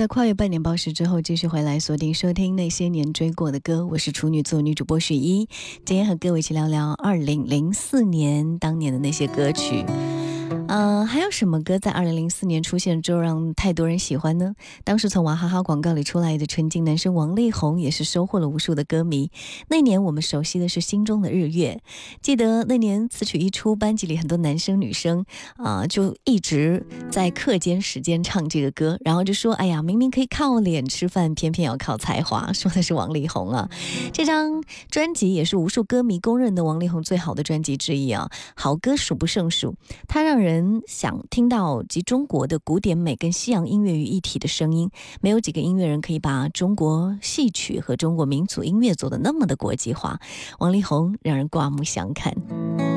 在跨越半年报时之后继续回来锁定收听那些年追过的歌，我是处女座女主播许一，今天和各位一起聊聊二零零四年当年的那些歌曲。呃，还有什么歌在二零零四年出现之后让太多人喜欢呢？当时从娃哈哈广告里出来的纯净男生王力宏也是收获了无数的歌迷。那年我们熟悉的是《心中的日月》，记得那年词曲一出，班级里很多男生女生啊、就一直在课间时间唱这个歌，然后就说：“哎呀，明明可以靠脸吃饭，偏偏要靠才华。”说的是王力宏啊。这张专辑也是无数歌迷公认的王力宏最好的专辑之一啊，好歌数不胜数。它让人想听到集中国的古典美跟西洋音乐于一体的声音。没有几个音乐人可以把中国戏曲和中国民族音乐做得那么的国际化。王力宏让人刮目相看。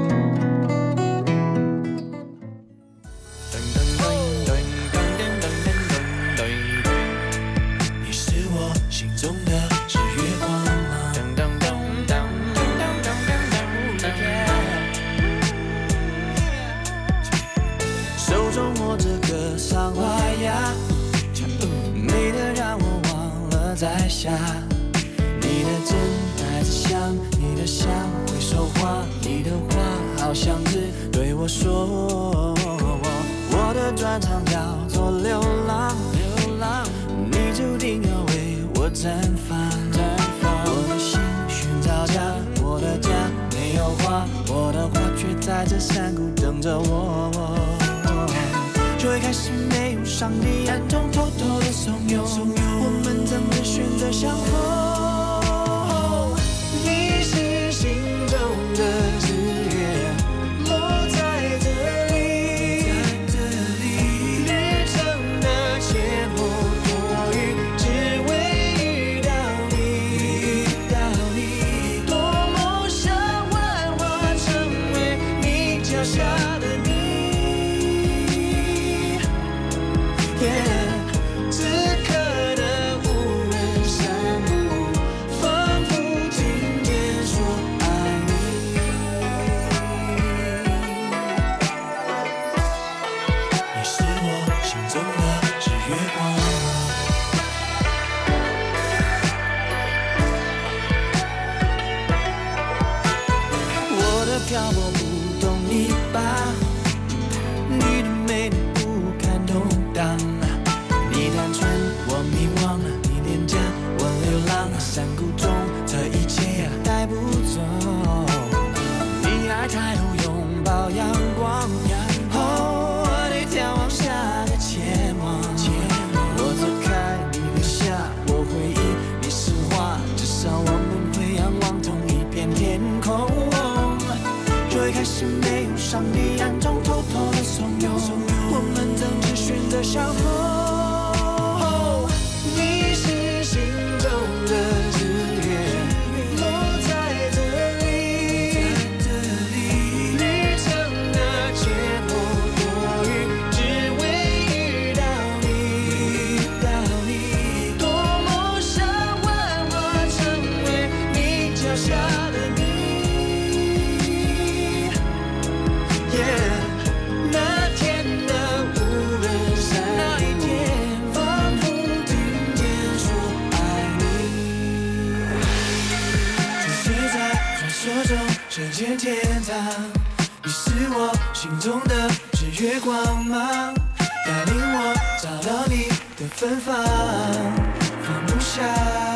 在下。你的真带着香，你的香会说话，你的话好像只对我说。我的专长叫做流浪，流浪，你注定要为我绽放，绽放。我的心寻找家，我的家没有花，我的花却在这山谷等着我。最开始没有上你暗中偷偷的怂恿，我们怎么选择相逢？上你愿天堂你是我心中的日月光芒带领我找到你的芬芳放不下。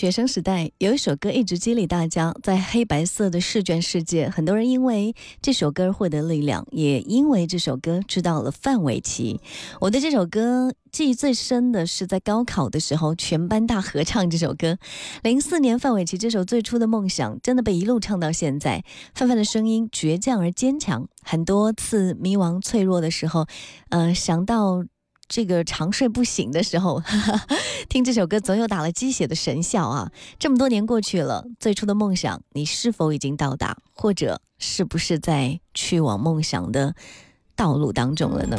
学生时代，有一首歌一直激励大家，在黑白色的试卷世界，很多人因为这首歌而获得力量，也因为这首歌知道了范玮琪。我对这首歌记忆最深的是在高考的时候，全班大合唱这首歌。零四年，范玮琪这首最初的梦想真的被一路唱到现在。范范的声音倔强而坚强，很多次迷茫脆弱的时候，呃，想到。这个长睡不醒的时候，听这首歌总有打了鸡血的神效啊！这么多年过去了，最初的梦想，你是否已经到达，或者是不是在去往梦想的道路当中了呢？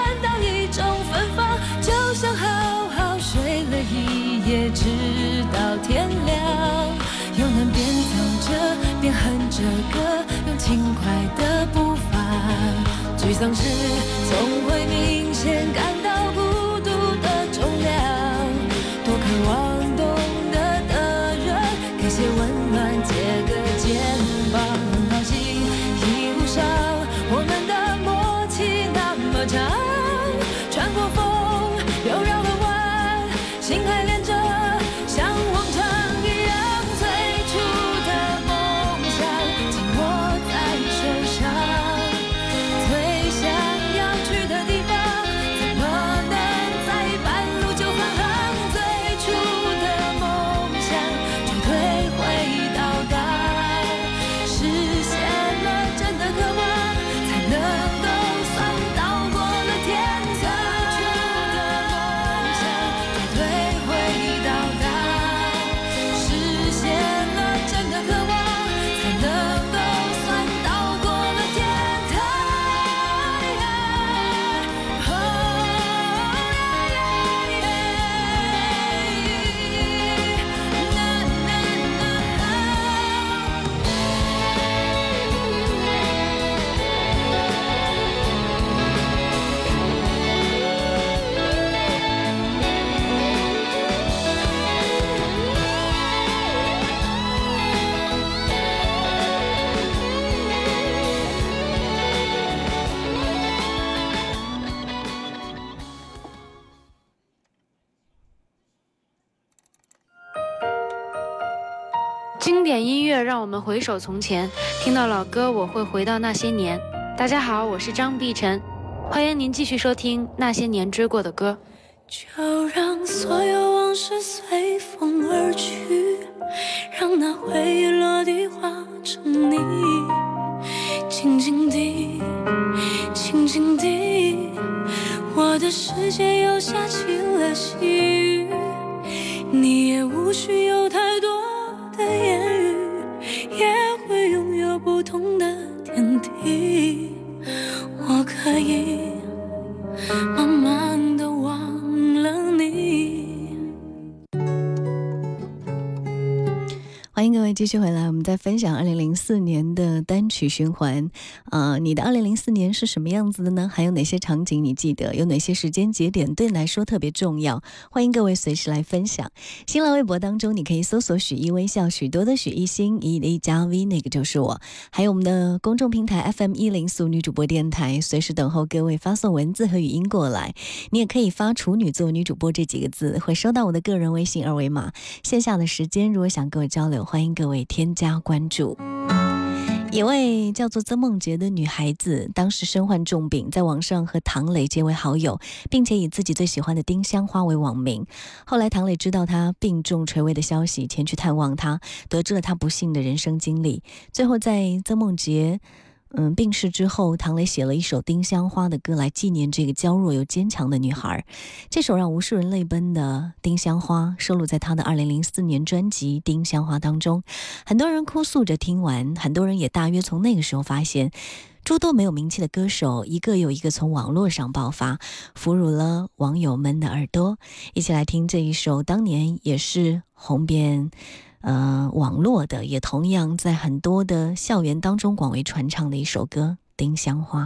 天亮，又能边走着边哼着歌，用轻快的步伐。沮丧时总会明显感经典音乐让我们回首从前，听到老歌我会回到那些年。大家好，我是张碧晨，欢迎您继续收听那些年追过的歌。就让所有往事随风而去，让那回忆落地化成泥，静静地，静静地，我的世界又下起了细雨，你也无需有太各位继续回来，我们在分享二零零四年的单曲循环。呃，你的二零零四年是什么样子的呢？还有哪些场景你记得？有哪些时间节点对你来说特别重要？欢迎各位随时来分享。新浪微博当中，你可以搜索“许一微笑”，许多的许一心一的一加 V，那个就是我。还有我们的公众平台 FM 一零四女主播电台，随时等候各位发送文字和语音过来。你也可以发“处女座女主播”这几个字，会收到我的个人微信二维码。线下的时间，如果想跟我交流，欢迎各位添加关注。一位叫做曾梦洁的女孩子，当时身患重病，在网上和唐磊结为好友，并且以自己最喜欢的丁香花为网名。后来，唐磊知道她病重垂危的消息，前去探望她，得知了她不幸的人生经历。最后，在曾梦洁。嗯，病逝之后，唐磊写了一首《丁香花》的歌来纪念这个娇弱又坚强的女孩。这首让无数人泪奔的《丁香花》收录在他的2004年专辑《丁香花》当中。很多人哭诉着听完，很多人也大约从那个时候发现，诸多没有名气的歌手一个又一个从网络上爆发，俘虏了网友们的耳朵。一起来听这一首当年也是红遍。呃，网络的也同样在很多的校园当中广为传唱的一首歌《丁香花》。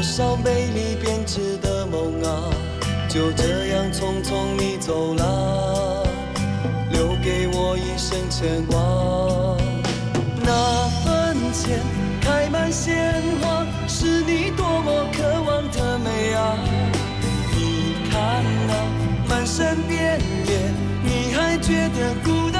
多少美丽编织的梦啊，就这样匆匆你走了，留给我一生牵挂。那坟前开满鲜花，是你多么渴望的美啊！你看那满山遍野，你还觉得孤单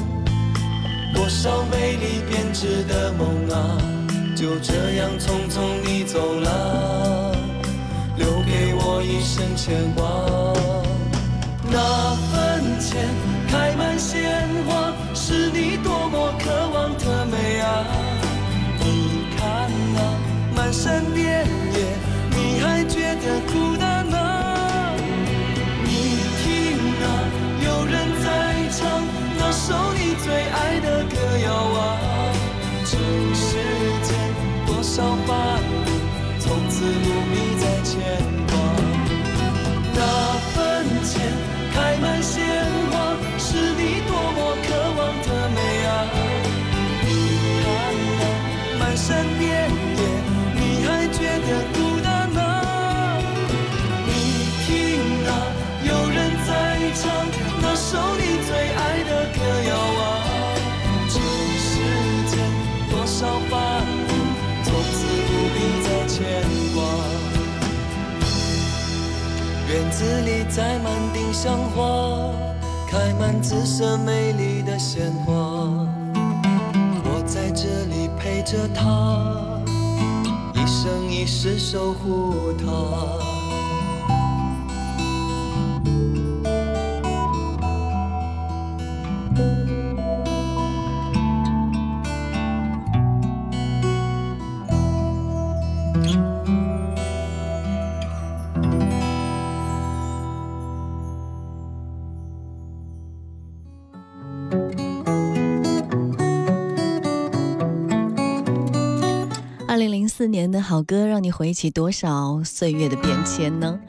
多少美丽编织的梦啊，就这样匆匆你走了，留给我一生牵挂。那坟前开满鲜花，是你多么渴望的美啊！你看那漫山遍野，你还觉得孤单最爱的歌谣啊。这世间多少烦恼，从此不必再牵挂。那院子里栽满丁香花，开满紫色美丽的鲜花。我在这里陪着她，一生一世守护她。好歌，让你回忆起多少岁月的变迁呢？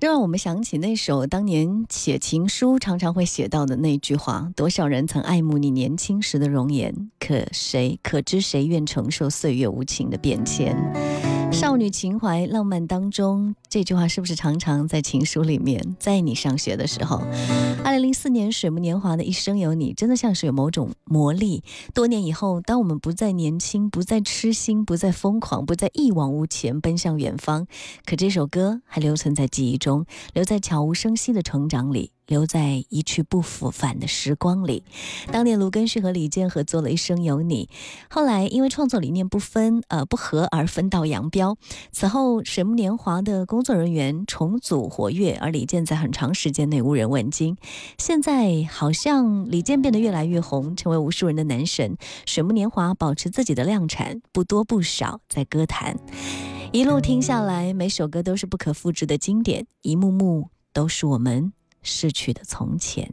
让我们想起那首当年写情书常常会写到的那句话：多少人曾爱慕你年轻时的容颜，可谁可知谁愿承受岁月无情的变迁？少女情怀浪漫当中，这句话是不是常常在情书里面？在你上学的时候，二零零四年水木年华的一生有你，真的像是有某种魔力。多年以后，当我们不再年轻，不再痴心，不再疯狂，不再一往无前奔向远方，可这首歌还留存在记忆中，留在悄无声息的成长里。留在一去不复返的时光里。当年卢根旭和李健合作了《一生有你》，后来因为创作理念不分呃不合而分道扬镳。此后，水木年华的工作人员重组活跃，而李健在很长时间内无人问津。现在好像李健变得越来越红，成为无数人的男神。水木年华保持自己的量产，不多不少，在歌坛一路听下来，每首歌都是不可复制的经典，一幕幕都是我们。逝去的从前。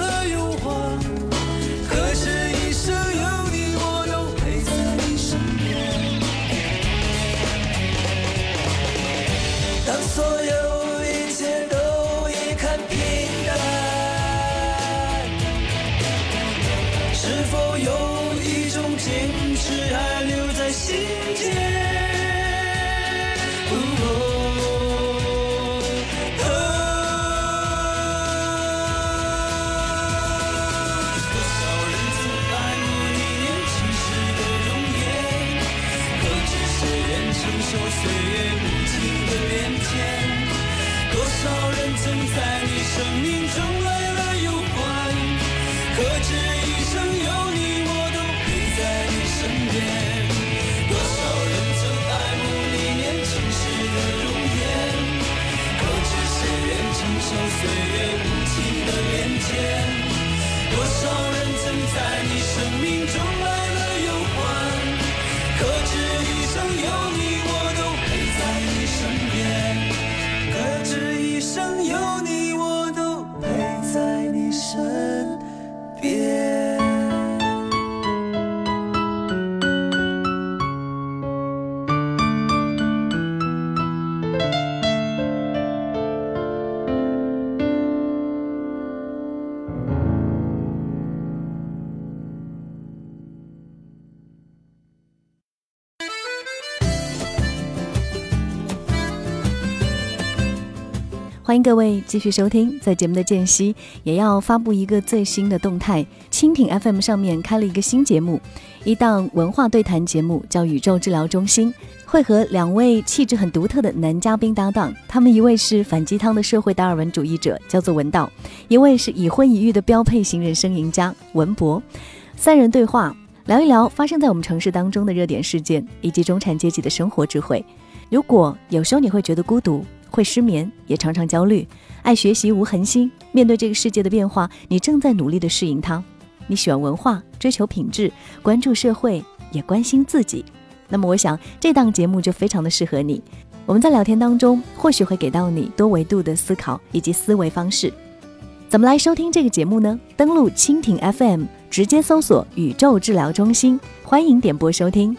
所有曾在你生命中来了又还，可知在欢迎各位继续收听，在节目的间隙也要发布一个最新的动态。蜻蜓 FM 上面开了一个新节目，一档文化对谈节目，叫《宇宙治疗中心》，会和两位气质很独特的男嘉宾搭档。他们一位是反鸡汤的社会达尔文主义者，叫做文道；一位是已婚已育的标配型人生赢家文博。三人对话，聊一聊发生在我们城市当中的热点事件，以及中产阶级的生活智慧。如果有时候你会觉得孤独，会失眠，也常常焦虑，爱学习无恒心。面对这个世界的变化，你正在努力的适应它。你喜欢文化，追求品质，关注社会，也关心自己。那么，我想这档节目就非常的适合你。我们在聊天当中，或许会给到你多维度的思考以及思维方式。怎么来收听这个节目呢？登录蜻蜓 FM，直接搜索“宇宙治疗中心”，欢迎点播收听。